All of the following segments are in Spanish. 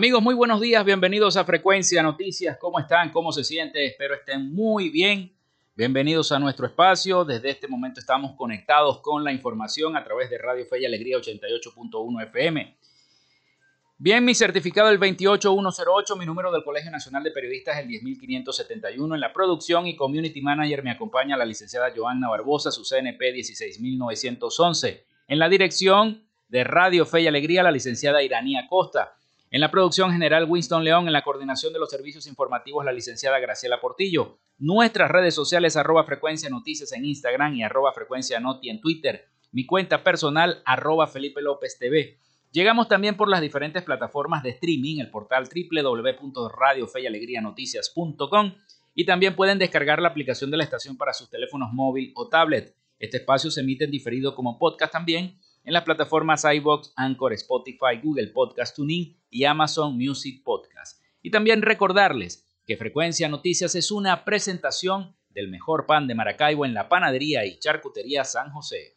Amigos, muy buenos días, bienvenidos a Frecuencia Noticias. ¿Cómo están? ¿Cómo se sienten? Espero estén muy bien. Bienvenidos a nuestro espacio. Desde este momento estamos conectados con la información a través de Radio Fe y Alegría 88.1 FM. Bien, mi certificado el 28108, mi número del Colegio Nacional de Periodistas el 10571. En la producción y community manager me acompaña la licenciada Joanna Barbosa, su CNP 16911. En la dirección de Radio Fe y Alegría, la licenciada Iranía Costa. En la producción general Winston León, en la coordinación de los servicios informativos la licenciada Graciela Portillo. Nuestras redes sociales arroba frecuencia noticias en Instagram y arroba frecuencia noti en Twitter. Mi cuenta personal arroba Felipe López TV. Llegamos también por las diferentes plataformas de streaming, el portal www.radiofeyalegrianoticias.com y también pueden descargar la aplicación de la estación para sus teléfonos móvil o tablet. Este espacio se emite en diferido como podcast también en las plataformas iBox, Anchor, Spotify, Google Podcast Tuning y Amazon Music Podcast. Y también recordarles que Frecuencia Noticias es una presentación del mejor pan de Maracaibo en la panadería y charcutería San José.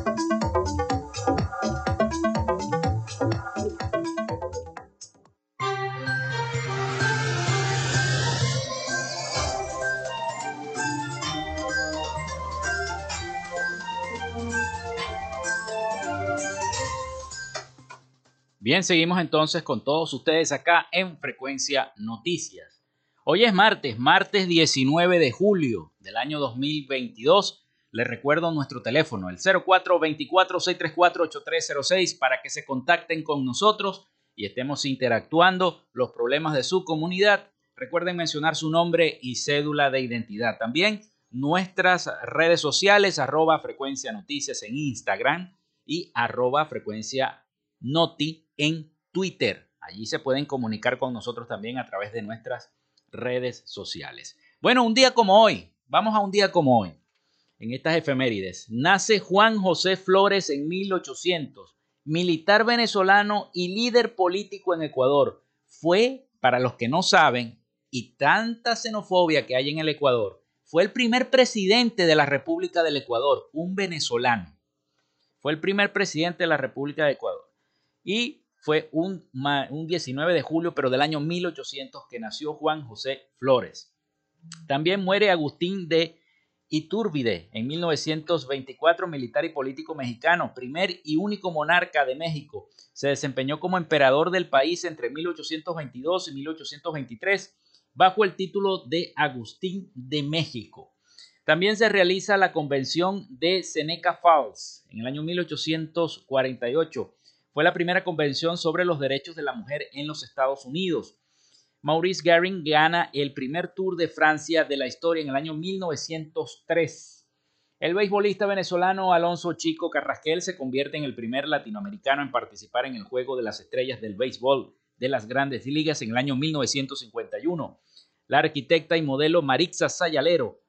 Bien, seguimos entonces con todos ustedes acá en Frecuencia Noticias. Hoy es martes, martes 19 de julio del año 2022. Les recuerdo nuestro teléfono, el 0424-634-8306, para que se contacten con nosotros y estemos interactuando los problemas de su comunidad. Recuerden mencionar su nombre y cédula de identidad. También nuestras redes sociales, arroba frecuencia noticias en Instagram y arroba frecuencia noti en Twitter. Allí se pueden comunicar con nosotros también a través de nuestras redes sociales. Bueno, un día como hoy, vamos a un día como hoy, en estas efemérides, nace Juan José Flores en 1800, militar venezolano y líder político en Ecuador. Fue, para los que no saben, y tanta xenofobia que hay en el Ecuador, fue el primer presidente de la República del Ecuador, un venezolano. Fue el primer presidente de la República de Ecuador. Y fue un, un 19 de julio, pero del año 1800, que nació Juan José Flores. También muere Agustín de Iturbide en 1924, militar y político mexicano, primer y único monarca de México. Se desempeñó como emperador del país entre 1822 y 1823 bajo el título de Agustín de México. También se realiza la convención de Seneca Falls en el año 1848. Fue la primera convención sobre los derechos de la mujer en los Estados Unidos. Maurice Garing gana el primer Tour de Francia de la historia en el año 1903. El beisbolista venezolano Alonso Chico Carrasquel se convierte en el primer latinoamericano en participar en el Juego de las Estrellas del Béisbol de las Grandes Ligas en el año 1951. La arquitecta y modelo Marixa Sayalero,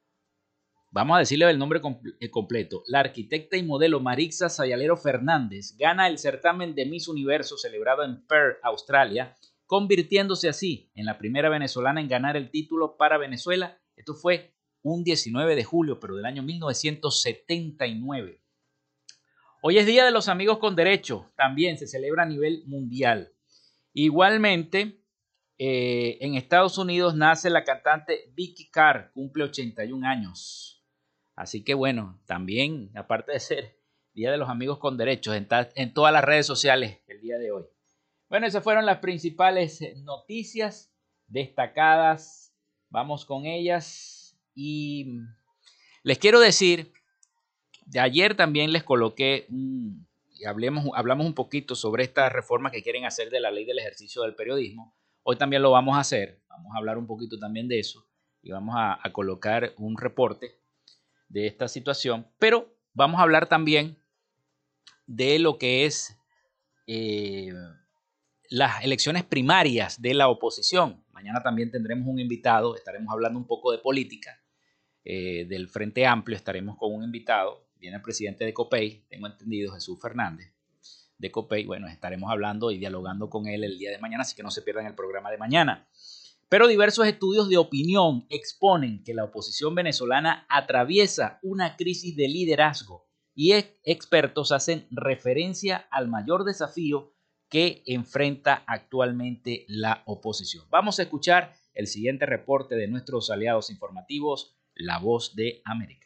vamos a decirle el nombre eh, completo, la arquitecta y modelo Marixa Sayalero Fernández gana el certamen de Miss Universo celebrado en Perth, Australia, convirtiéndose así en la primera venezolana en ganar el título para Venezuela. Esto fue un 19 de julio, pero del año 1979. Hoy es Día de los Amigos con Derecho, también se celebra a nivel mundial. Igualmente, eh, en Estados Unidos nace la cantante Vicky Carr, cumple 81 años. Así que bueno, también, aparte de ser Día de los Amigos con Derechos, en, todas las redes sociales el día de hoy. Bueno, esas fueron las principales eh, noticias destacadas. Vamos con ellas. Y les quiero decir, de ayer también les coloqué un, hablemos, hablamos un poquito sobre esta reforma que quieren hacer de la ley del ejercicio del periodismo. Hoy también lo vamos a hacer. Vamos a hablar un poquito también de eso y vamos a, colocar un reporte de esta situación. Pero vamos a hablar también de lo que es eh, las elecciones primarias de la oposición. Mañana también tendremos un invitado, estaremos hablando un poco de política eh, del Frente Amplio, estaremos con un invitado, viene el presidente de COPEI, tengo entendido, Jesús Fernández de COPEI. Bueno, estaremos hablando y dialogando con él el día de mañana, así que no se pierdan el programa de mañana. Pero diversos estudios de opinión exponen que la oposición venezolana atraviesa una crisis de liderazgo y expertos hacen referencia al mayor desafío que enfrenta actualmente la oposición. Vamos a escuchar el siguiente reporte de nuestros aliados informativos, La Voz de América.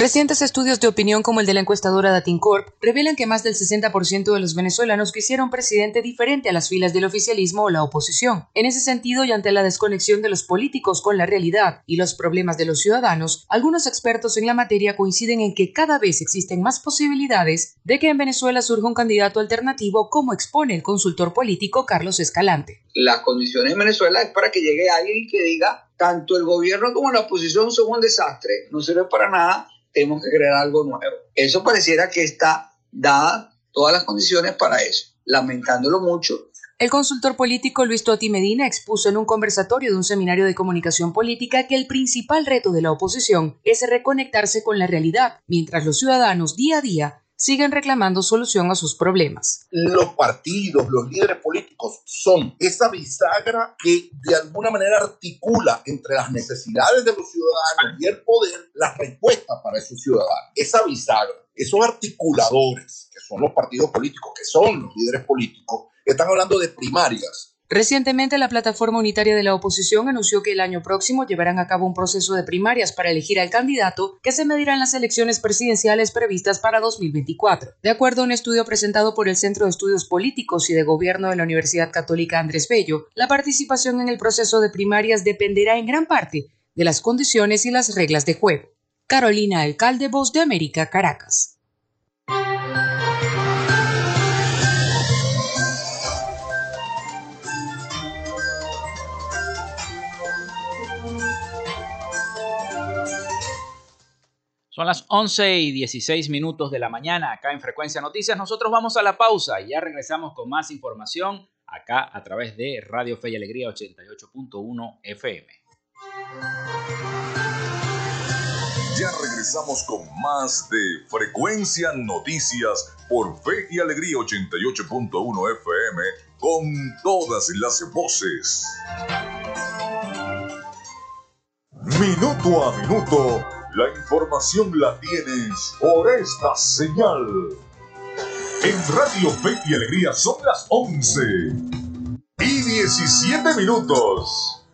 Recientes estudios de opinión como el de la encuestadora Datincorp revelan que más del 60% de los venezolanos quisieron un presidente diferente a las filas del oficialismo o la oposición. En ese sentido, y ante la desconexión de los políticos con la realidad y los problemas de los ciudadanos, algunos expertos en la materia coinciden en que cada vez existen más posibilidades de que en Venezuela surja un candidato alternativo como expone el consultor político Carlos Escalante. Las condiciones en Venezuela es para que llegue alguien que diga tanto el gobierno como la oposición son un desastre, no sirve para nada tenemos que crear algo nuevo. Eso pareciera que está dada todas las condiciones para eso, lamentándolo mucho. El consultor político Luis Totti Medina expuso en un conversatorio de un seminario de comunicación política que el principal reto de la oposición es reconectarse con la realidad, mientras los ciudadanos día a día siguen reclamando solución a sus problemas. Los partidos, los líderes políticos son esa bisagra que de alguna manera articula entre las necesidades de los ciudadanos y el poder las respuestas para esos ciudadanos. Esa bisagra, esos articuladores, que son los partidos políticos, que son los líderes políticos, están hablando de primarias, Recientemente, la plataforma unitaria de la oposición anunció que el año próximo llevarán a cabo un proceso de primarias para elegir al candidato que se medirá en las elecciones presidenciales previstas para 2024. De acuerdo a un estudio presentado por el Centro de Estudios Políticos y de Gobierno de la Universidad Católica Andrés Bello, la participación en el proceso de primarias dependerá en gran parte de las condiciones y las reglas de juego. Carolina Alcalde, Voz de América, Caracas. Son las 11 y 16 minutos de la mañana acá en Frecuencia Noticias. Nosotros vamos a la pausa y ya regresamos con más información acá a través de Radio Fe y Alegría 88.1 FM. Ya regresamos con más de Frecuencia Noticias por Fe y Alegría 88.1 FM con todas las voces. Minuto a minuto, la información la tienes por esta señal. En Radio Fe y Alegría son las 11 y 17 minutos.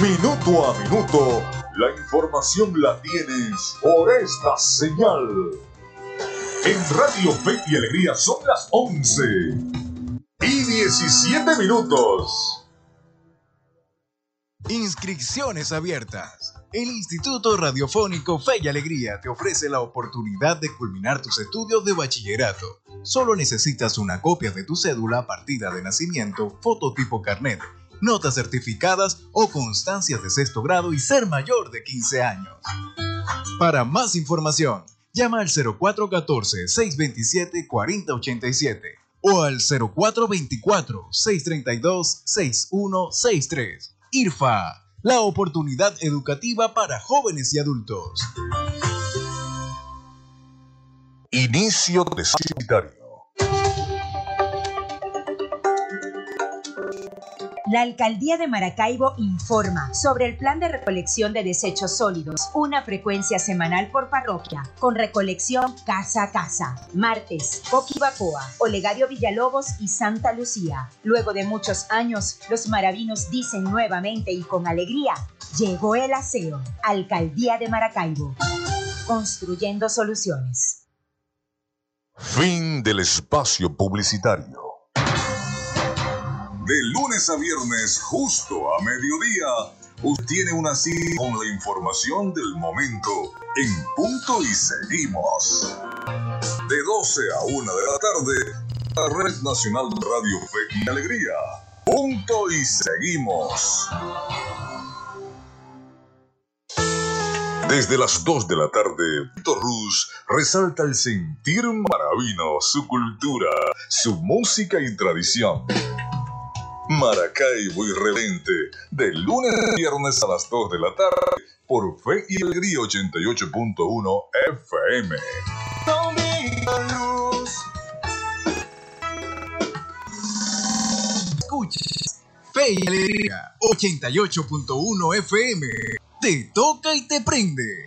Minuto a minuto, la información la tienes por esta señal. En Radio Fe y Alegría son las 11 y 17 minutos. Inscripciones abiertas. El Instituto Radiofónico Fe y Alegría te ofrece la oportunidad de culminar tus estudios de bachillerato. Solo necesitas una copia de tu cédula, partida de nacimiento, fototipo carnet, notas certificadas o constancias de sexto grado y ser mayor de 15 años. Para más información, llama al 0414-627-4087 o al 0424-632-6163 IRFA, la oportunidad educativa para jóvenes y adultos. Inicio de La alcaldía de Maracaibo informa sobre el plan de recolección de desechos sólidos, una frecuencia semanal por parroquia, con recolección casa a casa. Martes, Coquibacoa, Olegario Villalobos y Santa Lucía. Luego de muchos años, los maravinos dicen nuevamente y con alegría, llegó el aseo. Alcaldía de Maracaibo. Construyendo soluciones. Fin del espacio publicitario. De lunes a viernes, justo a mediodía, usted tiene una cita con la información del momento en punto y seguimos. De 12 a 1 de la tarde, la Red Nacional Radio Fe y Alegría. Punto y seguimos. Desde las 2 de la tarde, Víctor Ruz resalta el sentir maravino, su cultura, su música y tradición. Maracaibo Irredente, de lunes a viernes a las 2 de la tarde, por Fe y Alegría 88.1 FM. Escuches Fe y Alegría 88.1 FM. Te toca y te prende.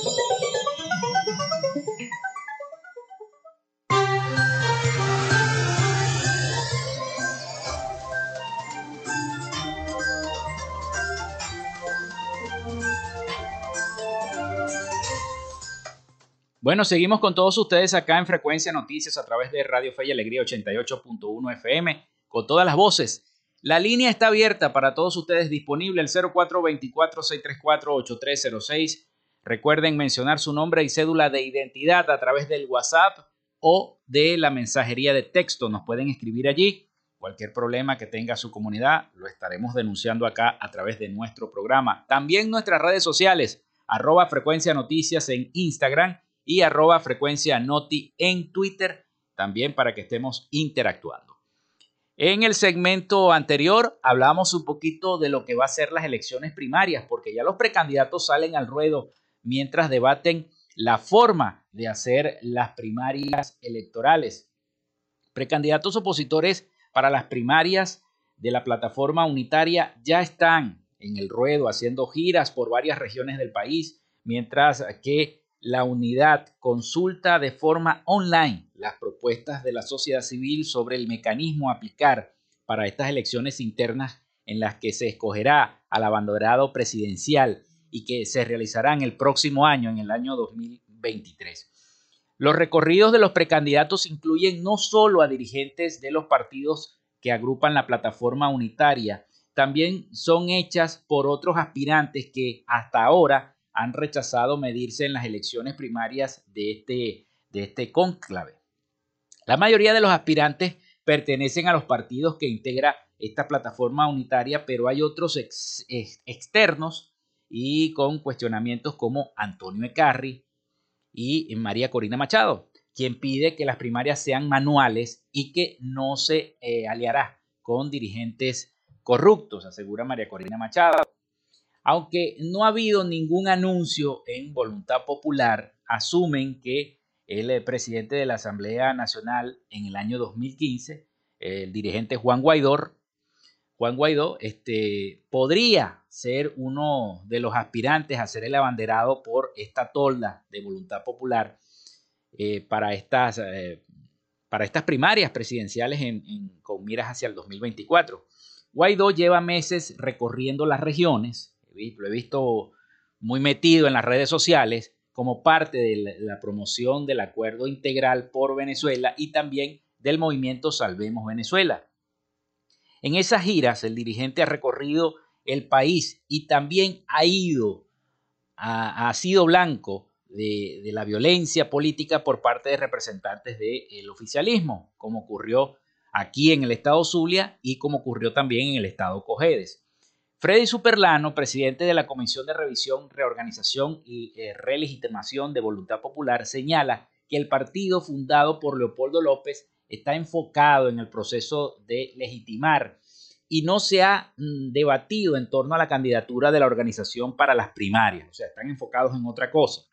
Bueno, seguimos con todos ustedes acá en Frecuencia Noticias a través de Radio Fe y Alegría 88.1 FM, con todas las voces. La línea está abierta para todos ustedes, disponible el 0424-634-8306. Recuerden mencionar su nombre y cédula de identidad a través del WhatsApp o de la mensajería de texto. Nos pueden escribir allí. Cualquier problema que tenga su comunidad lo estaremos denunciando acá a través de nuestro programa. También nuestras redes sociales, arroba frecuencia noticias en Instagram y arroba frecuencia noti en Twitter también para que estemos interactuando. En el segmento anterior hablamos un poquito de lo que va a ser las elecciones primarias, porque ya los precandidatos salen al ruedo mientras debaten la forma de hacer las primarias electorales. Precandidatos opositores para las primarias de la plataforma unitaria ya están en el ruedo haciendo giras por varias regiones del país, mientras que la unidad consulta de forma online las propuestas de la sociedad civil sobre el mecanismo a aplicar para estas elecciones internas en las que se escogerá al abanderado presidencial y que se realizarán el próximo año, en el año 2023. Los recorridos de los precandidatos incluyen no solo a dirigentes de los partidos que agrupan la plataforma unitaria, también son hechas por otros aspirantes que hasta ahora han rechazado medirse en las elecciones primarias de este, de este cónclave. La mayoría de los aspirantes pertenecen a los partidos que integra esta plataforma unitaria, pero hay otros externos y con cuestionamientos como Antonio Ecarri y María Corina Machado, quien pide que las primarias sean manuales y que no se eh, aliará con dirigentes corruptos, asegura María Corina Machado. Aunque no ha habido ningún anuncio en voluntad popular, asumen que el eh, presidente de la Asamblea Nacional en el año 2015, el dirigente Juan Guaidó, Juan Guaidó este, podría ser uno de los aspirantes a ser el abanderado por esta tolda de voluntad popular eh, para, estas, eh, para estas primarias presidenciales con miras hacia el 2024. Guaidó lleva meses recorriendo las regiones, lo he visto muy metido en las redes sociales como parte de la promoción del acuerdo integral por Venezuela y también del movimiento Salvemos Venezuela. En esas giras, el dirigente ha recorrido el país y también ha ido, ha, sido blanco de, la violencia política por parte de representantes del oficialismo, como ocurrió aquí en el estado Zulia y como ocurrió también en el estado Cojedes. Freddy Superlano, presidente de la Comisión de Revisión, Reorganización y eh, Relegitimación de Voluntad Popular, señala que el partido fundado por Leopoldo López está enfocado en el proceso de legitimar y no se ha mm, debatido en torno a la candidatura de la organización para las primarias, o sea, están enfocados en otra cosa.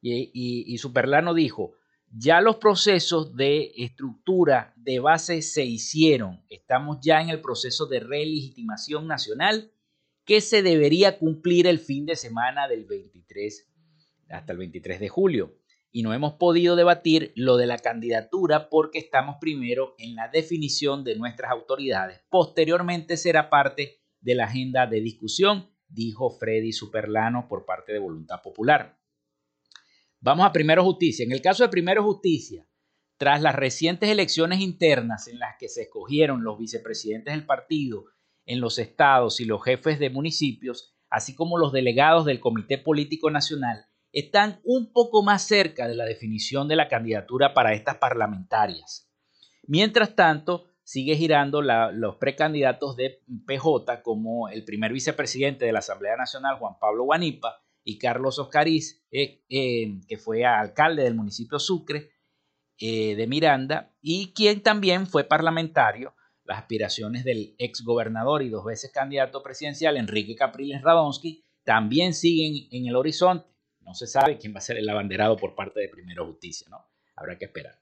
Y, Superlano dijo, ya los procesos de estructura de base se hicieron, estamos ya en el proceso de relegitimación nacional que se debería cumplir el fin de semana del 23 hasta el 23 de julio y no hemos podido debatir lo de la candidatura porque estamos primero en la definición de nuestras autoridades. Posteriormente será parte de la agenda de discusión, dijo Freddy Superlano por parte de Voluntad Popular. Vamos a Primero Justicia. En el caso de Primero Justicia, tras las recientes elecciones internas en las que se escogieron los vicepresidentes del partido en los estados y los jefes de municipios, así como los delegados del Comité Político Nacional, están un poco más cerca de la definición de la candidatura para estas parlamentarias. Mientras tanto, sigue girando los precandidatos de PJ como el primer vicepresidente de la Asamblea Nacional, Juan Pablo Guanipa, y Carlos Oscariz, eh, eh, que fue alcalde del municipio Sucre eh, de Miranda, y quien también fue parlamentario, las aspiraciones del ex gobernador y dos veces candidato presidencial, Enrique Capriles Radonsky, también siguen en el horizonte. No se sabe quién va a ser el abanderado por parte de Primero Justicia, ¿no? Habrá que esperar.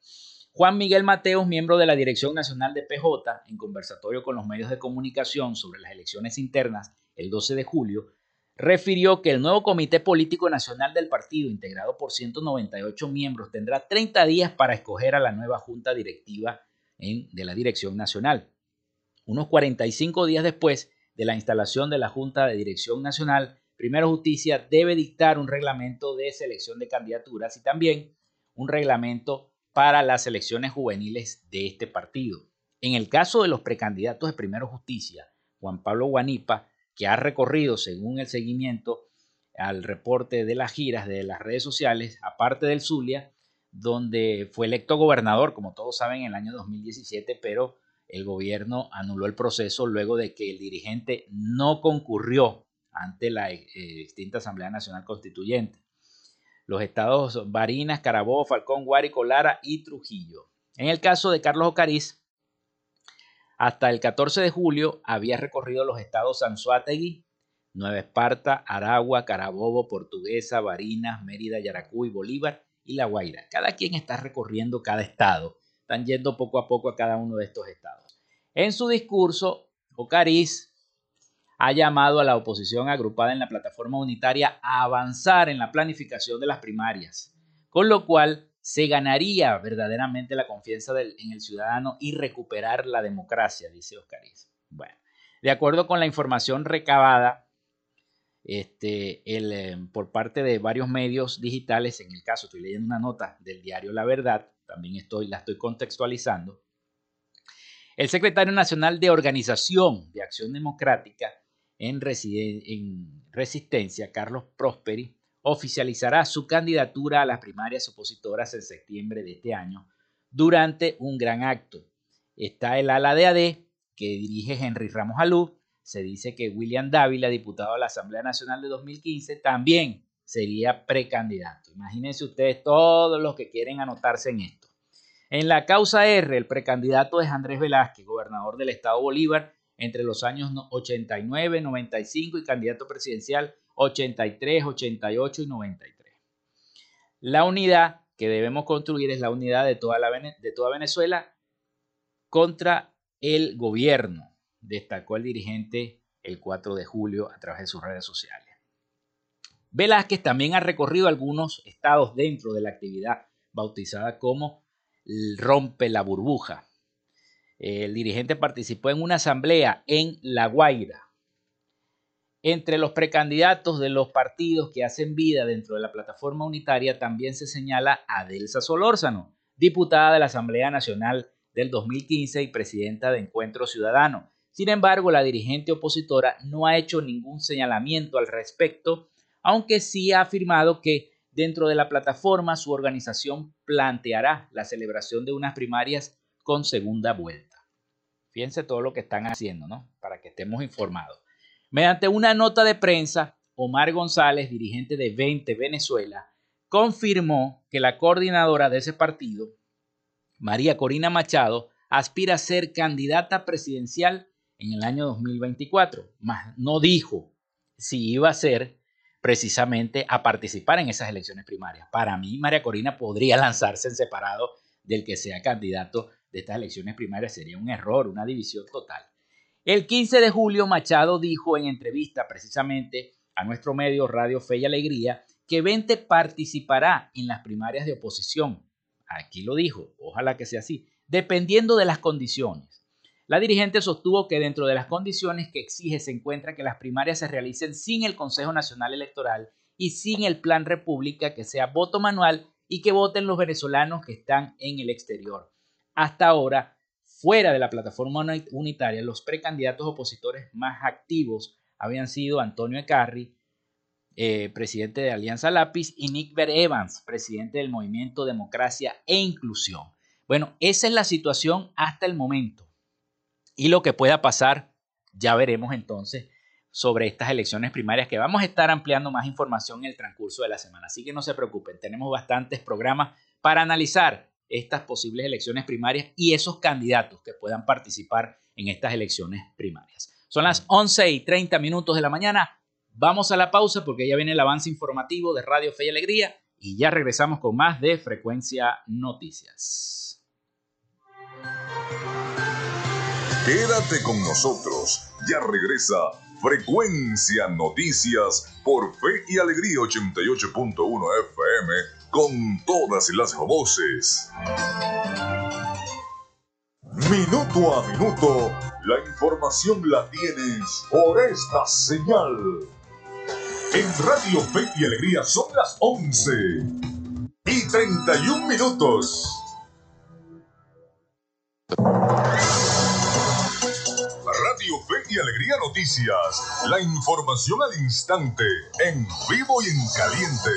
Juan Miguel Mateos, miembro de la Dirección Nacional de PJ, en conversatorio con los medios de comunicación sobre las elecciones internas el 12 de julio, refirió que el nuevo Comité Político Nacional del partido, integrado por 198 miembros, tendrá 30 días para escoger a la nueva Junta Directiva de la Dirección Nacional. Unos 45 días después de la instalación de la Junta de Dirección Nacional, Primero Justicia debe dictar un reglamento de selección de candidaturas y también un reglamento para las elecciones juveniles de este partido. En el caso de los precandidatos de Primero Justicia, Juan Pablo Guanipa, que ha recorrido según el seguimiento al reporte de las giras de las redes sociales, aparte del Zulia, donde fue electo gobernador, como todos saben, en el año 2017, pero el gobierno anuló el proceso luego de que el dirigente no concurrió ante la eh, extinta Asamblea Nacional Constituyente. Los estados Barinas, Carabobo, Falcón, Guárico, Lara y Trujillo. En el caso de Carlos Ocariz, Hasta el 14 de julio había recorrido los estados Anzuategui, Nueva Esparta, Aragua, Carabobo, Portuguesa, Barinas, Mérida, Yaracuy, Bolívar y La Guaira. Cada quien está recorriendo cada estado. Están yendo poco a poco a cada uno de estos estados. En su discurso, Ocariz ha llamado a la oposición agrupada en la plataforma unitaria a avanzar en la planificación de las primarias, con lo cual se ganaría verdaderamente la confianza en el ciudadano y recuperar la democracia, dice Oscariz. Bueno, de acuerdo con la información recabada este, eh, por parte de varios medios digitales, en el caso estoy leyendo una nota del diario La Verdad, también estoy, la estoy contextualizando, el secretario nacional de Organización de Acción Democrática en, en Resistencia, Carlos Prosperi, oficializará su candidatura a las primarias opositoras en septiembre de este año durante un gran acto. Está el ala de AD que dirige Henry Ramos Alú. Se dice que William Dávila, diputado a la Asamblea Nacional de 2015, también sería precandidato. Imagínense ustedes todos los que quieren anotarse en esto. En la causa R, el precandidato es Andrés Velázquez, gobernador del estado Bolívar, entre los años 89, 95 y candidato presidencial 83, 88 y 93. La unidad que debemos construir es la unidad de toda, de toda Venezuela contra el gobierno, destacó el dirigente el 4 de julio a través de sus redes sociales. Velázquez también ha recorrido algunos estados dentro de la actividad bautizada como Rompe la burbuja. El dirigente participó en una asamblea en La Guaira, entre los precandidatos de los partidos que hacen vida dentro de la plataforma unitaria también se señala a Delsa Solórzano, diputada de la Asamblea Nacional del 2015 y presidenta de Encuentro Ciudadano. Sin embargo, la dirigente opositora no ha hecho ningún señalamiento al respecto, aunque sí ha afirmado que dentro de la plataforma su organización planteará la celebración de unas primarias con segunda vuelta. Fíjense todo lo que están haciendo, ¿no? Para que estemos informados. Mediante una nota de prensa, Omar González, dirigente de 20 Venezuela, confirmó que la coordinadora de ese partido, María Corina Machado, aspira a ser candidata presidencial en el año 2024, mas no dijo si iba a ser precisamente a participar en esas elecciones primarias. Para mí, María Corina podría lanzarse en separado del que sea candidato de estas elecciones primarias. Sería un error, una división total. El 15 de julio, Machado dijo en entrevista precisamente a nuestro medio Radio Fe y Alegría que Vente participará en las primarias de oposición. Aquí lo dijo, ojalá que sea así, dependiendo de las condiciones. La dirigente sostuvo que dentro de las condiciones que exige se encuentra que las primarias se realicen sin el Consejo Nacional Electoral y sin el Plan República, que sea voto manual y que voten los venezolanos que están en el exterior. Hasta ahora, Fuera de la plataforma unitaria, los precandidatos opositores más activos habían sido Antonio Ecarri, eh, presidente de Alianza Lápiz, y Nick Ver Evans, presidente del Movimiento Democracia e Inclusión. Bueno, esa es la situación hasta el momento. Y lo que pueda pasar, ya veremos entonces sobre estas elecciones primarias que vamos a estar ampliando más información en el transcurso de la semana. Así que no se preocupen, tenemos bastantes programas para analizar estas posibles elecciones primarias y esos candidatos que puedan participar en estas elecciones primarias. Son las 11 y 30 minutos de la mañana. Vamos a la pausa porque ya viene el avance informativo de Radio Fe y Alegría y ya regresamos con más de Frecuencia Noticias. Quédate con nosotros. Ya regresa Frecuencia Noticias por Fe y Alegría 88.1 FM con todas las voces. Minuto a minuto, la información la tienes por esta señal. En Radio Fe y Alegría son las 11 y 31 minutos. Radio Fe y Alegría Noticias. La información al instante, en vivo y en caliente.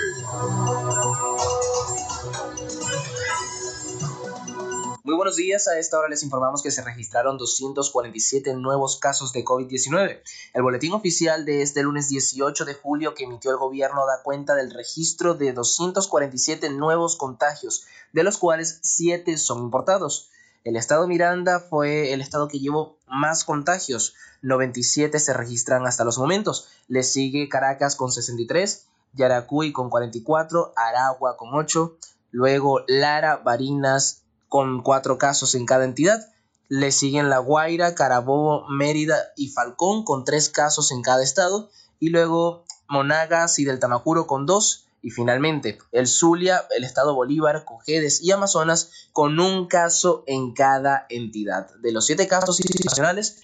Muy buenos días, a esta hora les informamos que se registraron 247 nuevos casos de COVID-19. El boletín oficial de este lunes 18 de julio que emitió el gobierno da cuenta del registro de 247 nuevos contagios, de los cuales 7 son importados. El estado Miranda fue el estado que llevó más contagios, 97 se registran hasta los momentos. Le sigue Caracas con 63, Yaracuy con 44, Aragua con 8, luego Lara, Barinas con 4 casos en cada entidad. Le siguen La Guaira, Carabobo, Mérida y Falcón con 3 casos en cada estado. Y luego Monagas y Del Tamacuro con 2 y finalmente, el Zulia, el Estado Bolívar, Cojedes y Amazonas con un caso en cada entidad. De los siete casos nacionales,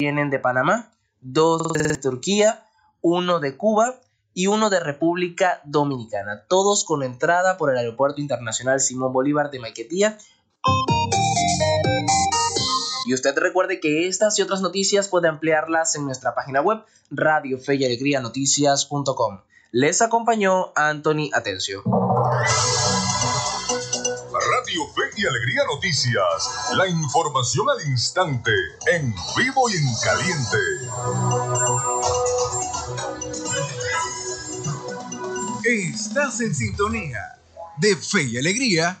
vienen de Panamá, dos de Turquía, uno de Cuba y uno de República Dominicana, todos con entrada por el Aeropuerto Internacional Simón Bolívar de Maiquetía. Y usted recuerde que estas y otras noticias puede ampliarlas en nuestra página web radiofeyalegrianoticias.com. Les acompañó Anthony Atencio. Radio Fe y Alegría Noticias. La información al instante, en vivo y en caliente. Estás en sintonía de Fe y Alegría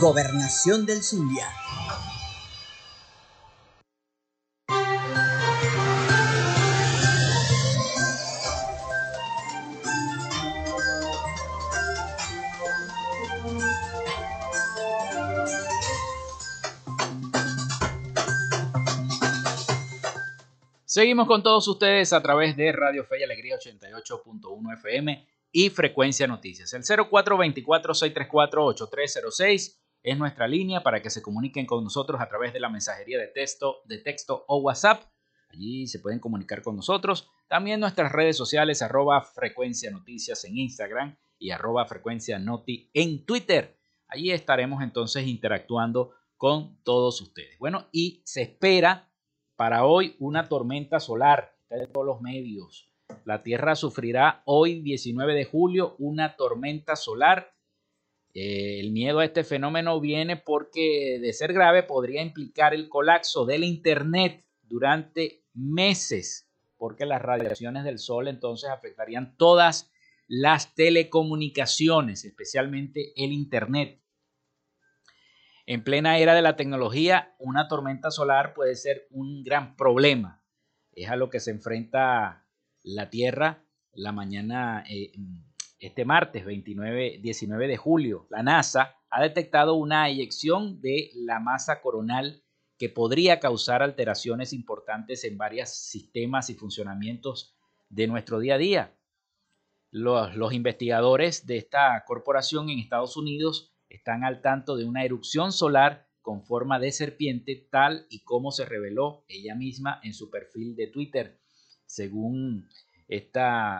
Gobernación del Zulia. Seguimos con todos ustedes a través de Radio Fe y Alegría 88.1 FM y Frecuencia Noticias. El 0424-634-8306 es nuestra línea para que se comuniquen con nosotros a través de la mensajería de texto, de texto o WhatsApp. Allí se pueden comunicar con nosotros. También nuestras redes sociales, arroba frecuencia noticias en Instagram y arroba frecuencia noti en Twitter. Allí estaremos entonces interactuando con todos ustedes. Bueno, y se espera para hoy una tormenta solar. de todos los medios. La Tierra sufrirá hoy, 19 de julio, una tormenta solar eh, el miedo a este fenómeno viene porque, de ser grave, podría implicar el colapso del Internet durante meses, porque las radiaciones del Sol entonces afectarían todas las telecomunicaciones, especialmente el Internet. En plena era de la tecnología, una tormenta solar puede ser un gran problema. Es a lo que se enfrenta la Tierra la mañana, eh, este martes 29, 19 de julio, la NASA ha detectado una eyección de la masa coronal que podría causar alteraciones importantes en varios sistemas y funcionamientos de nuestro día a día. Los, los, investigadores de esta corporación en Estados Unidos están al tanto de una erupción solar con forma de serpiente tal y como se reveló ella misma en su perfil de Twitter. Según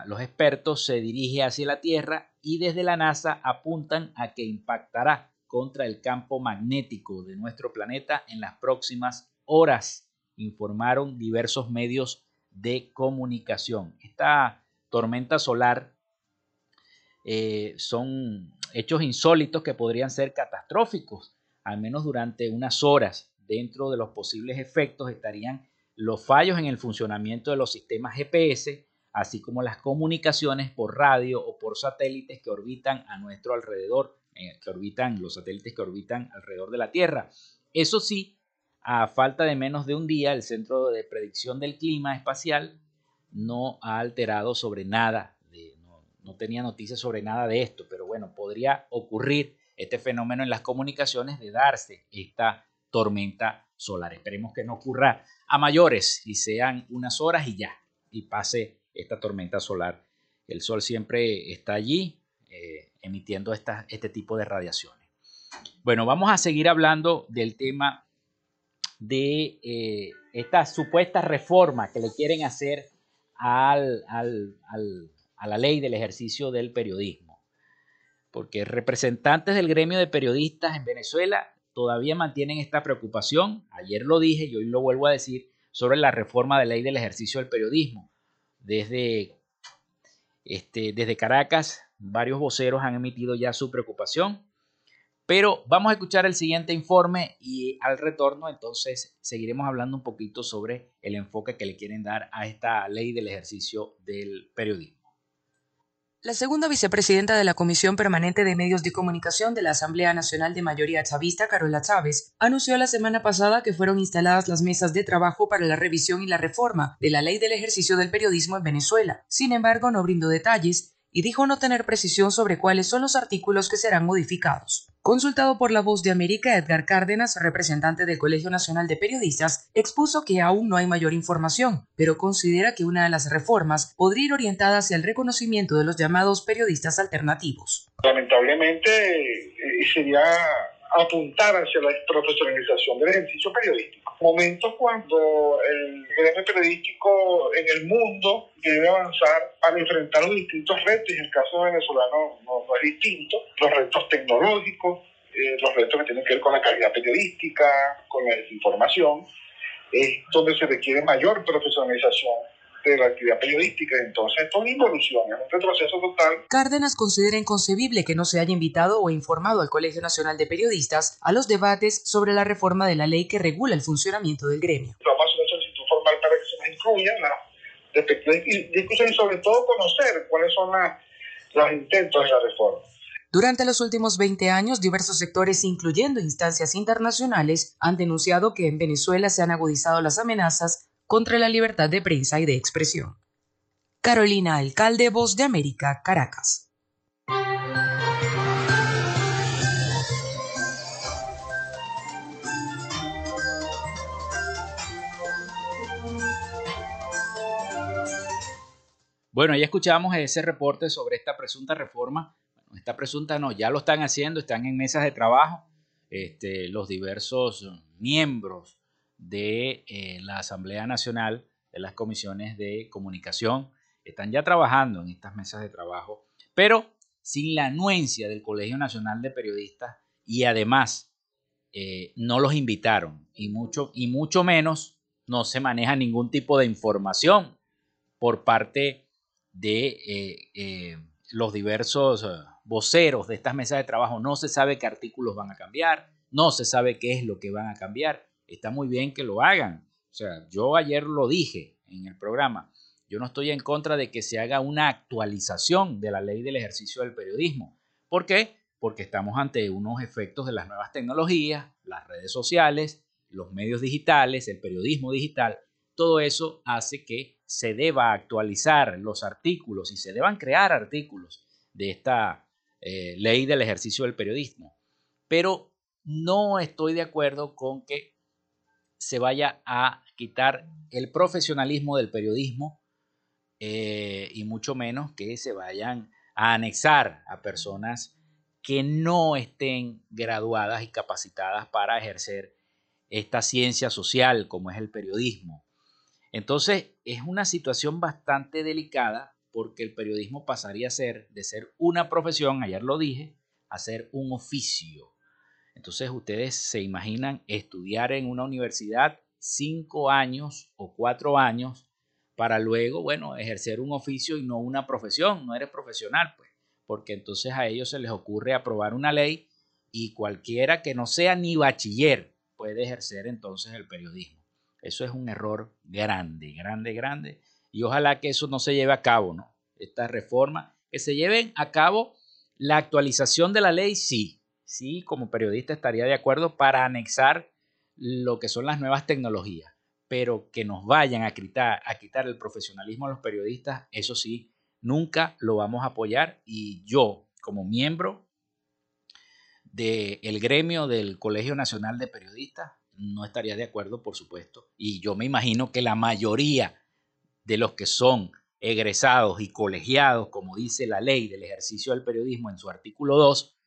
los expertos, se dirige hacia la Tierra y desde la NASA apuntan a que impactará contra el campo magnético de nuestro planeta en las próximas horas, informaron diversos medios de comunicación. Esta tormenta solar eh, son hechos insólitos que podrían ser catastróficos, al menos durante unas horas. Dentro de los posibles efectos estarían los fallos en el funcionamiento de los sistemas GPS, así como las comunicaciones por radio o por satélites que orbitan a nuestro alrededor, eh, que orbitan los satélites que orbitan alrededor de la Tierra. Eso sí, a falta de menos de un día, el Centro de Predicción del Clima Espacial no ha alterado sobre nada, no, no tenía noticias sobre nada de esto, pero bueno, podría ocurrir este fenómeno en las comunicaciones de darse esta tormenta solar. Esperemos que no ocurra a mayores y sean unas horas y ya, y pase esta tormenta solar. El Sol siempre está allí eh, emitiendo este tipo de radiaciones. Bueno, vamos a seguir hablando del tema de eh, esta supuesta reforma que le quieren hacer al, a la ley del ejercicio del periodismo. Porque representantes del gremio de periodistas en Venezuela todavía mantienen esta preocupación, ayer lo dije y hoy lo vuelvo a decir, sobre la reforma de ley del ejercicio del periodismo. Desde, este, desde Caracas, varios voceros han emitido ya su preocupación, pero vamos a escuchar el siguiente informe y al retorno entonces seguiremos hablando un poquito sobre el enfoque que le quieren dar a esta ley del ejercicio del periodismo. La segunda vicepresidenta de la Comisión Permanente de Medios de Comunicación de la Asamblea Nacional de Mayoría Chavista, Carola Chávez, anunció la semana pasada que fueron instaladas las mesas de trabajo para la revisión y la reforma de la ley del ejercicio del periodismo en Venezuela. Sin embargo, no brindó detalles y dijo no tener precisión sobre cuáles son los artículos que serán modificados. Consultado por la voz de América, Edgar Cárdenas, representante del Colegio Nacional de Periodistas, expuso que aún no hay mayor información, pero considera que una de las reformas podría ir orientada hacia el reconocimiento de los llamados periodistas alternativos. Lamentablemente eh, sería apuntar hacia la profesionalización del ejercicio periodístico. Momentos cuando el gremio periodístico en el mundo debe avanzar para enfrentar los distintos retos, y en el caso venezolano no, no es distinto, los retos tecnológicos, eh, los retos que tienen que ver con la calidad periodística, con la desinformación, es donde se requiere mayor profesionalización de la actividad periodística. Entonces, esto es una involución, es un retroceso total. Cárdenas considera inconcebible que no se haya invitado o informado al Colegio Nacional de Periodistas a los debates sobre la reforma de la ley que regula el funcionamiento del gremio. Vamos a hacer una solicitud formal para que se nos incluya las discusiones y sobre todo conocer cuáles son los intentos de la reforma. Durante los últimos 20 años, diversos sectores, incluyendo instancias internacionales, han denunciado que en Venezuela se han agudizado las amenazas contra la libertad de prensa y de expresión. Carolina Alcalde, Voz de América, Caracas. Bueno, ya escuchamos ese reporte sobre esta presunta reforma. esta presunta no, ya lo están haciendo, están en mesas de trabajo. Este, los diversos miembros de eh, la Asamblea Nacional, de las comisiones de comunicación, están ya trabajando en estas mesas de trabajo, pero sin la anuencia del Colegio Nacional de Periodistas y además eh, no los invitaron. Y mucho, y mucho menos no se maneja ningún tipo de información por parte de eh, los diversos voceros de estas mesas de trabajo. No se sabe qué artículos van a cambiar, no se sabe qué es lo que van a cambiar está muy bien que lo hagan. O sea, yo ayer lo dije en el programa. Yo no estoy en contra de que se haga una actualización de la ley del ejercicio del periodismo. ¿Por qué? Porque estamos ante unos efectos de las nuevas tecnologías, las redes sociales, los medios digitales, el periodismo digital. Todo eso hace que se deba actualizar los artículos y se deban crear artículos de esta eh, ley del ejercicio del periodismo. Pero no estoy de acuerdo con que se vaya a quitar el profesionalismo del periodismo eh, y mucho menos que se vayan a anexar a personas que no estén graduadas y capacitadas para ejercer esta ciencia social como es el periodismo. Entonces es una situación bastante delicada porque el periodismo pasaría a ser, de ser una profesión, ayer lo dije, a ser un oficio. Entonces ustedes se imaginan estudiar en una universidad cinco años o cuatro años para luego, bueno, ejercer un oficio y no una profesión, no eres profesional, pues, porque entonces a ellos se les ocurre aprobar una ley y cualquiera que no sea ni bachiller puede ejercer entonces el periodismo. Eso es un error grande, grande, grande y ojalá que eso no se lleve a cabo, ¿no? Esta reforma, que se lleven a cabo la actualización de la ley, sí, sí, como periodista estaría de acuerdo para anexar lo que son las nuevas tecnologías, pero que nos vayan a quitar, a quitar el profesionalismo a los periodistas, eso sí, nunca lo vamos a apoyar. Y yo, como miembro del gremio del Colegio Nacional de Periodistas, no estaría de acuerdo, por supuesto, y yo me imagino que la mayoría de los que son egresados y colegiados, como dice la ley del ejercicio del periodismo en su artículo 2,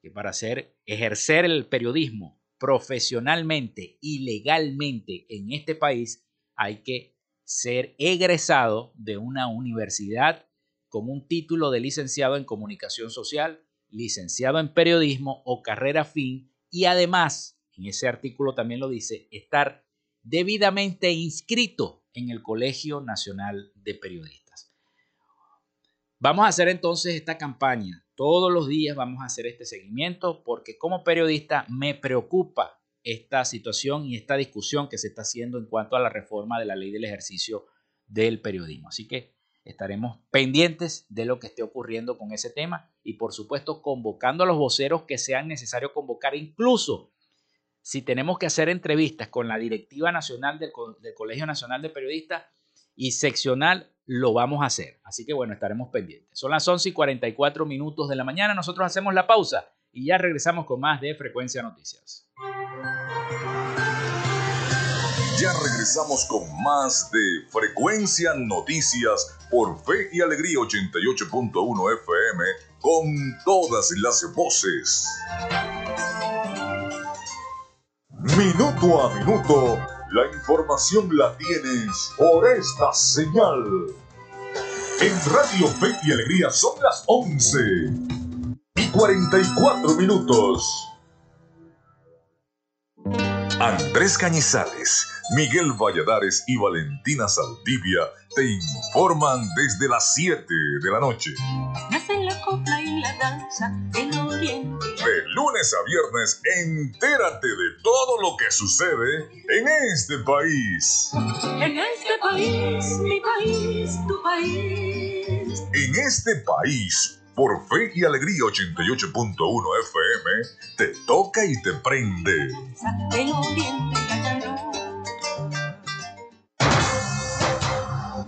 que para hacer, ejercer el periodismo profesionalmente y legalmente en este país hay que ser egresado de una universidad con un título de licenciado en comunicación social, licenciado en periodismo o carrera fin y además, en ese artículo también lo dice, estar debidamente inscrito en el Colegio Nacional de Periodistas. Vamos a hacer entonces esta campaña. Todos los días vamos a hacer este seguimiento porque como periodista me preocupa esta situación y esta discusión que se está haciendo en cuanto a la reforma de la ley del ejercicio del periodismo. Así que estaremos pendientes de lo que esté ocurriendo con ese tema y por supuesto convocando a los voceros que sean necesario convocar incluso si tenemos que hacer entrevistas con la directiva nacional del, Colegio Nacional de Periodistas y seccional, lo vamos a hacer. Así que bueno, estaremos pendientes. Son las 11 y 44 minutos de la mañana. Nosotros hacemos la pausa y ya regresamos con más de Frecuencia Noticias. Ya regresamos con más de Frecuencia Noticias por Fe y Alegría 88.1 FM con todas las voces. Minuto a minuto, la información la tienes por esta señal. En Radio Fe y Alegría son las 11 y 44 minutos. Andrés Cañizales, Miguel Valladares y Valentina Saldivia te informan desde las 7 de la noche. la copla y la danza oriente. De lunes a viernes, entérate de todo lo que sucede en este país. En este país, mi país, tu país. En este país, por Fe y Alegría 88.1 FM, te toca y te prende.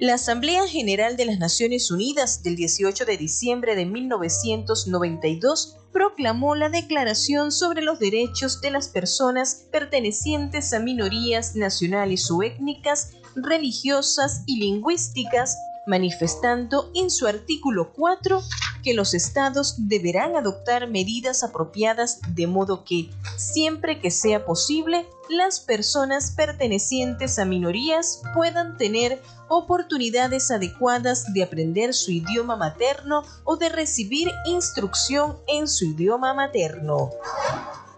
La Asamblea General de las Naciones Unidas del 18 de diciembre de 1992 proclamó la Declaración sobre los Derechos de las Personas pertenecientes a minorías nacionales o étnicas, religiosas y lingüísticas, manifestando en su artículo 4 que los estados deberán adoptar medidas apropiadas de modo que, siempre que sea posible, las personas pertenecientes a minorías puedan tener oportunidades adecuadas de aprender su idioma materno o de recibir instrucción en su idioma materno.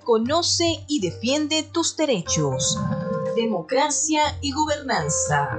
Conoce y defiende tus derechos. Democracia y gobernanza.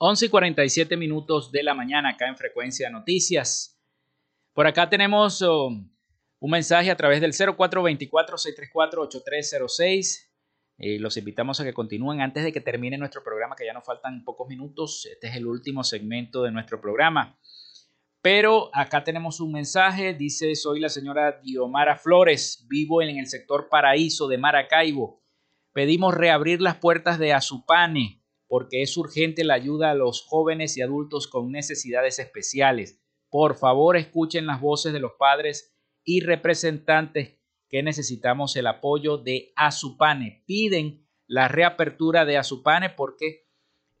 11 y 47 minutos de la mañana acá en Frecuencia Noticias. Por acá tenemos oh, un mensaje a través del 0424-634-8306. Eh, los invitamos a que continúen antes de que termine nuestro programa, que ya nos faltan pocos minutos. Este es el último segmento de nuestro programa. Pero acá tenemos un mensaje, dice, soy la señora Diomara Flores, vivo en el sector Paraíso de Maracaibo. Pedimos reabrir las puertas de Azupane porque es urgente la ayuda a los jóvenes y adultos con necesidades especiales. Por favor, escuchen las voces de los padres y representantes que necesitamos el apoyo de Azupane. Piden la reapertura de Azupane porque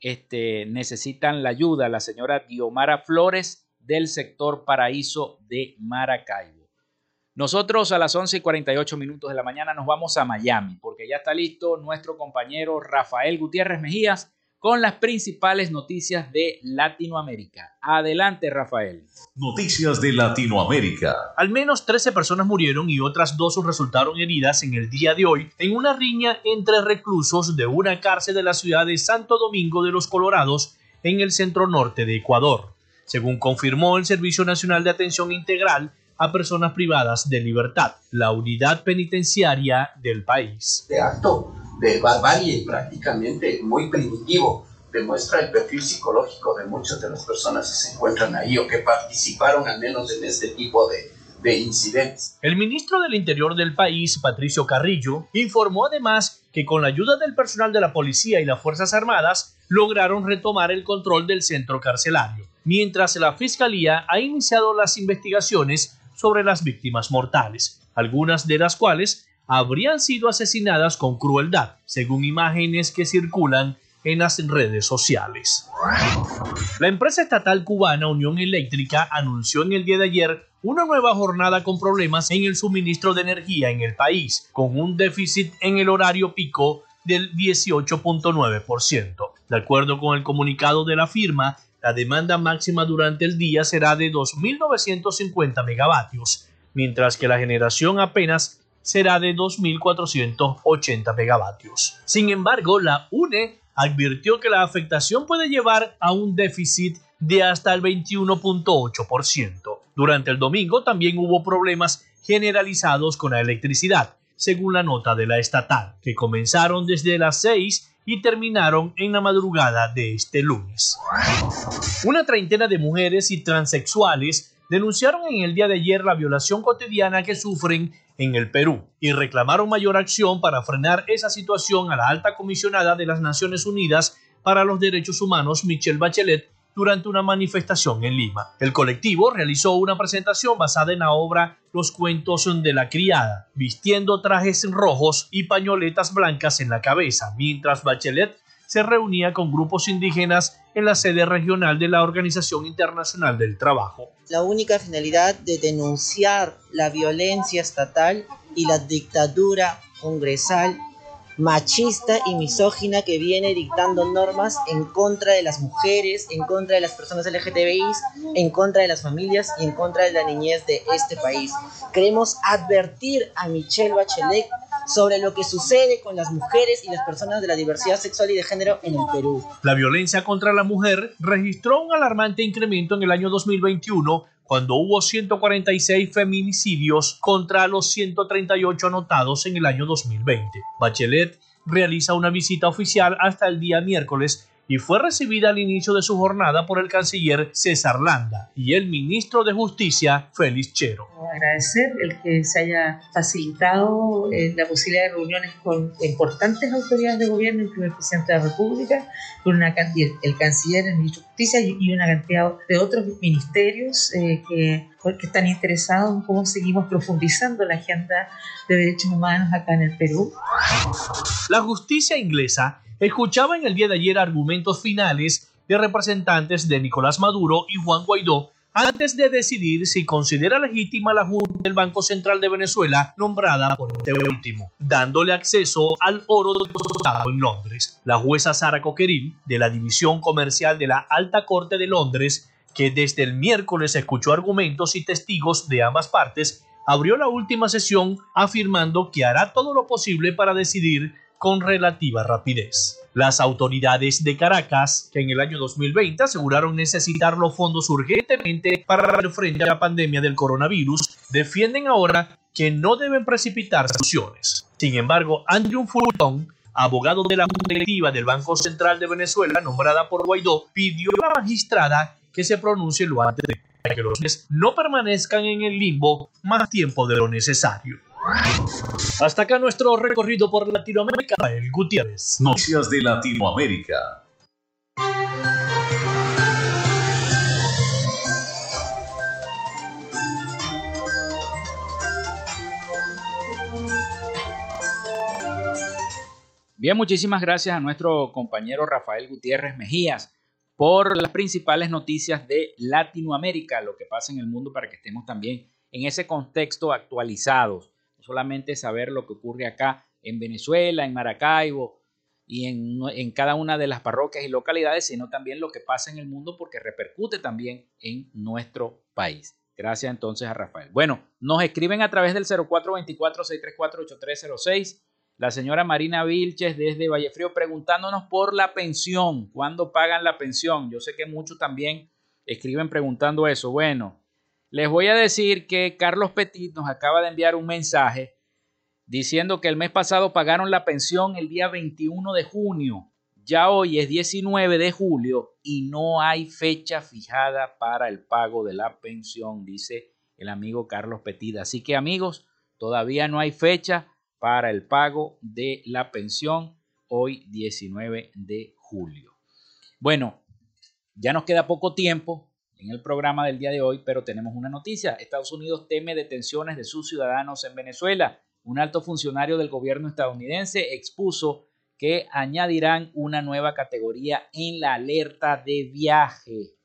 este, necesitan la ayuda. La señora Diomara Flores del sector Paraíso de Maracaibo. Nosotros a las 11 y 48 minutos de la mañana nos vamos a Miami porque ya está listo nuestro compañero Rafael Gutiérrez Mejías con las principales noticias de Latinoamérica. Adelante, Rafael. Noticias de Latinoamérica. Al menos 13 personas murieron y otras dos resultaron heridas en el día de hoy en una riña entre reclusos de una cárcel de la ciudad de Santo Domingo de los Colorados en el centro norte de Ecuador, según confirmó el Servicio Nacional de Atención Integral a personas privadas de libertad, la unidad penitenciaria del país. De acto de barbarie prácticamente muy primitivo. Demuestra el perfil psicológico de muchas de las personas que se encuentran ahí o que participaron al menos en este tipo de, de incidentes. El ministro del Interior del país, Patricio Carrillo, informó además que con la ayuda del personal de la policía y las Fuerzas Armadas lograron retomar el control del centro carcelario, mientras la Fiscalía ha iniciado las investigaciones sobre las víctimas mortales, algunas de las cuales habrían sido asesinadas con crueldad, según imágenes que circulan en las redes sociales. La empresa estatal cubana Unión Eléctrica anunció en el día de ayer una nueva jornada con problemas en el suministro de energía en el país, con un déficit en el horario pico del 18.9%. De acuerdo con el comunicado de la firma, la demanda máxima durante el día será de 2.950 megavatios, mientras que la generación apenas será de 2.480 megavatios. Sin embargo, la UNE advirtió que la afectación puede llevar a un déficit de hasta el 21.8%. Durante el domingo también hubo problemas generalizados con la electricidad, según la nota de la estatal, que comenzaron desde las 6 y terminaron en la madrugada de este lunes. Una treintena de mujeres y transexuales denunciaron en el día de ayer la violación cotidiana que sufren en el Perú y reclamaron mayor acción para frenar esa situación a la alta comisionada de las Naciones Unidas para los Derechos Humanos, Michelle Bachelet, durante una manifestación en Lima. El colectivo realizó una presentación basada en la obra Los cuentos de la criada, vistiendo trajes rojos y pañoletas blancas en la cabeza, mientras Bachelet se reunía con grupos indígenas en la sede regional de la Organización Internacional del Trabajo. La única finalidad de denunciar la violencia estatal y la dictadura congresal machista y misógina que viene dictando normas en contra de las mujeres, en contra de las personas LGTBI, en contra de las familias y en contra de la niñez de este país. Queremos advertir a Michelle Bachelet sobre lo que sucede con las mujeres y las personas de la diversidad sexual y de género en el Perú. La violencia contra la mujer registró un alarmante incremento en el año 2021 cuando hubo 146 feminicidios contra los 138 anotados en el año 2020. Bachelet realiza una visita oficial hasta el día miércoles y fue recibida al inicio de su jornada por el canciller César Landa y el ministro de Justicia Félix Chero. Agradecer el que se haya facilitado eh, la posibilidad de reuniones con importantes autoridades de gobierno, incluido el presidente de la República, con una el canciller, el ministro de Justicia y una cantidad de otros ministerios eh, que, que están interesados en cómo seguimos profundizando la agenda de derechos humanos acá en el Perú. La justicia inglesa escuchaba en el día de ayer argumentos finales de representantes de Nicolás Maduro y Juan Guaidó antes de decidir si considera legítima la Junta del Banco Central de Venezuela nombrada por este último, dándole acceso al oro depositado en Londres. La jueza Sara Coqueril, de la División Comercial de la Alta Corte de Londres, que desde el miércoles escuchó argumentos y testigos de ambas partes, abrió la última sesión afirmando que hará todo lo posible para decidir con relativa rapidez. Las autoridades de Caracas, que en el año 2020 aseguraron necesitar los fondos urgentemente para hacer frente a la pandemia del coronavirus, defienden ahora que no deben precipitar soluciones. Sin embargo, Andrew Fulton, abogado de la Directiva del Banco Central de Venezuela, nombrada por Guaidó, pidió a la magistrada que se pronuncie lo antes de que los no permanezcan en el limbo más tiempo de lo necesario. Hasta acá nuestro recorrido por Latinoamérica. El Gutiérrez. Noticias de Latinoamérica. Bien, muchísimas gracias a nuestro compañero Rafael Gutiérrez Mejías por las principales noticias de Latinoamérica, lo que pasa en el mundo para que estemos también en ese contexto actualizados solamente saber lo que ocurre acá en Venezuela, en Maracaibo y en, en, cada una de las parroquias y localidades, sino también lo que pasa en el mundo porque repercute también en nuestro país. Gracias entonces a Rafael. Bueno, nos escriben a través del 0424-634-8306. La señora Marina Vilches desde Vallefrío preguntándonos por la pensión. ¿Cuándo pagan la pensión? Yo sé que muchos también escriben preguntando eso. Bueno, les voy a decir que Carlos Petit nos acaba de enviar un mensaje diciendo que el mes pasado pagaron la pensión el día 21 de junio. Ya hoy es 19 de julio y no hay fecha fijada para el pago de la pensión, dice el amigo Carlos Petit. Así que amigos, todavía no hay fecha para el pago de la pensión hoy 19 de julio. Bueno, ya nos queda poco tiempo en el programa del día de hoy, pero tenemos una noticia. Estados Unidos teme detenciones de sus ciudadanos en Venezuela. Un alto funcionario del gobierno estadounidense expuso que añadirán una nueva categoría en la alerta de viaje.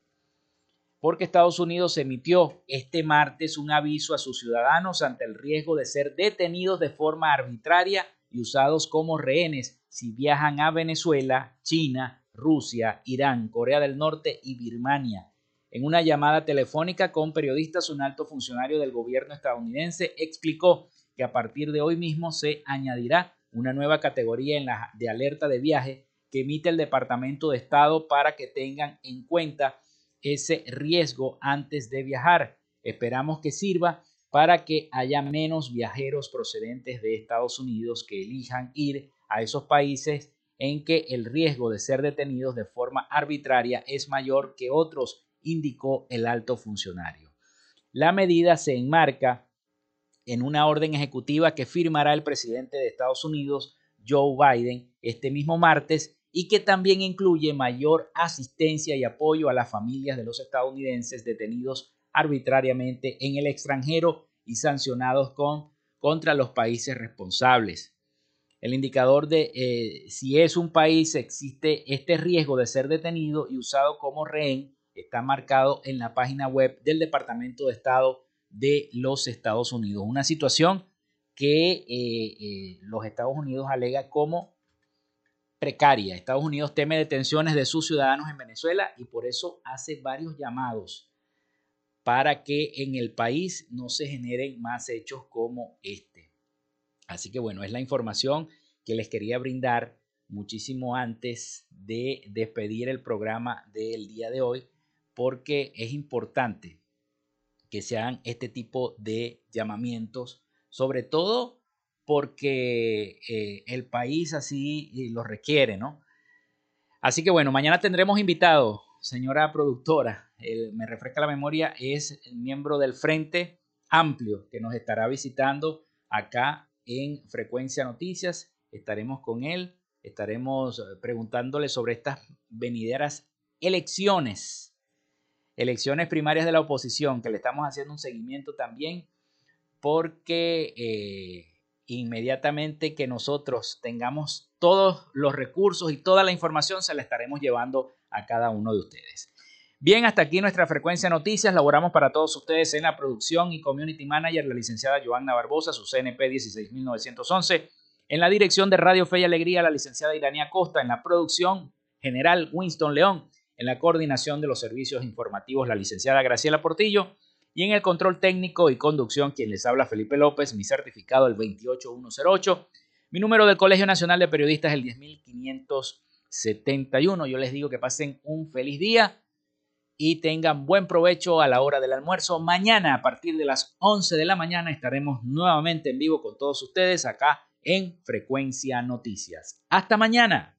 Porque Estados Unidos emitió este martes un aviso a sus ciudadanos ante el riesgo de ser detenidos de forma arbitraria y usados como rehenes si viajan a Venezuela, China, Rusia, Irán, Corea del Norte y Birmania en una llamada telefónica con periodistas, un alto funcionario del gobierno estadounidense explicó que a partir de hoy mismo se añadirá una nueva categoría de alerta de viaje que emite el Departamento de Estado para que tengan en cuenta ese riesgo antes de viajar. Esperamos que sirva para que haya menos viajeros procedentes de Estados Unidos que elijan ir a esos países en que el riesgo de ser detenidos de forma arbitraria es mayor que otros indicó el alto funcionario. La medida se enmarca en una orden ejecutiva que firmará el presidente de Estados Unidos, Joe Biden, este mismo martes y que también incluye mayor asistencia y apoyo a las familias de los estadounidenses detenidos arbitrariamente en el extranjero y sancionados con, contra los países responsables. El indicador de eh, si es un país existe este riesgo de ser detenido y usado como rehén está marcado en la página web del Departamento de Estado de los Estados Unidos. Una situación que eh, eh, los Estados Unidos alega como precaria. Estados Unidos teme detenciones de sus ciudadanos en Venezuela y por eso hace varios llamados para que en el país no se generen más hechos como este. Así que bueno, es la información que les quería brindar muchísimo antes de despedir el programa del día de hoy porque es importante que se hagan este tipo de llamamientos, sobre todo porque eh, el país así lo requiere, ¿no? Así que bueno, mañana tendremos invitado, señora productora, me refresca la memoria, es el miembro del Frente Amplio que nos estará visitando acá en Frecuencia Noticias. Estaremos con él, estaremos eh, preguntándole sobre estas venideras elecciones, elecciones primarias de la oposición, que le estamos haciendo un seguimiento también, porque eh, inmediatamente que nosotros tengamos todos los recursos y toda la información, se la estaremos llevando a cada uno de ustedes. Bien, hasta aquí nuestra frecuencia de noticias. Laboramos para todos ustedes en la producción y community manager, la licenciada Joanna Barbosa, su CNP 16911. En la dirección de Radio Fe y Alegría, la licenciada Irania Costa. En la producción general, Winston León. En la coordinación de los servicios informativos, la licenciada Graciela Portillo. Y en el control técnico y conducción, quien les habla Felipe López, mi certificado el 28108. Mi número del Colegio Nacional de Periodistas el 10571. Yo les digo que pasen un feliz día y tengan buen provecho a la hora del almuerzo. Mañana a partir de las 11 de la mañana estaremos nuevamente en vivo con todos ustedes acá en Frecuencia Noticias. Hasta mañana.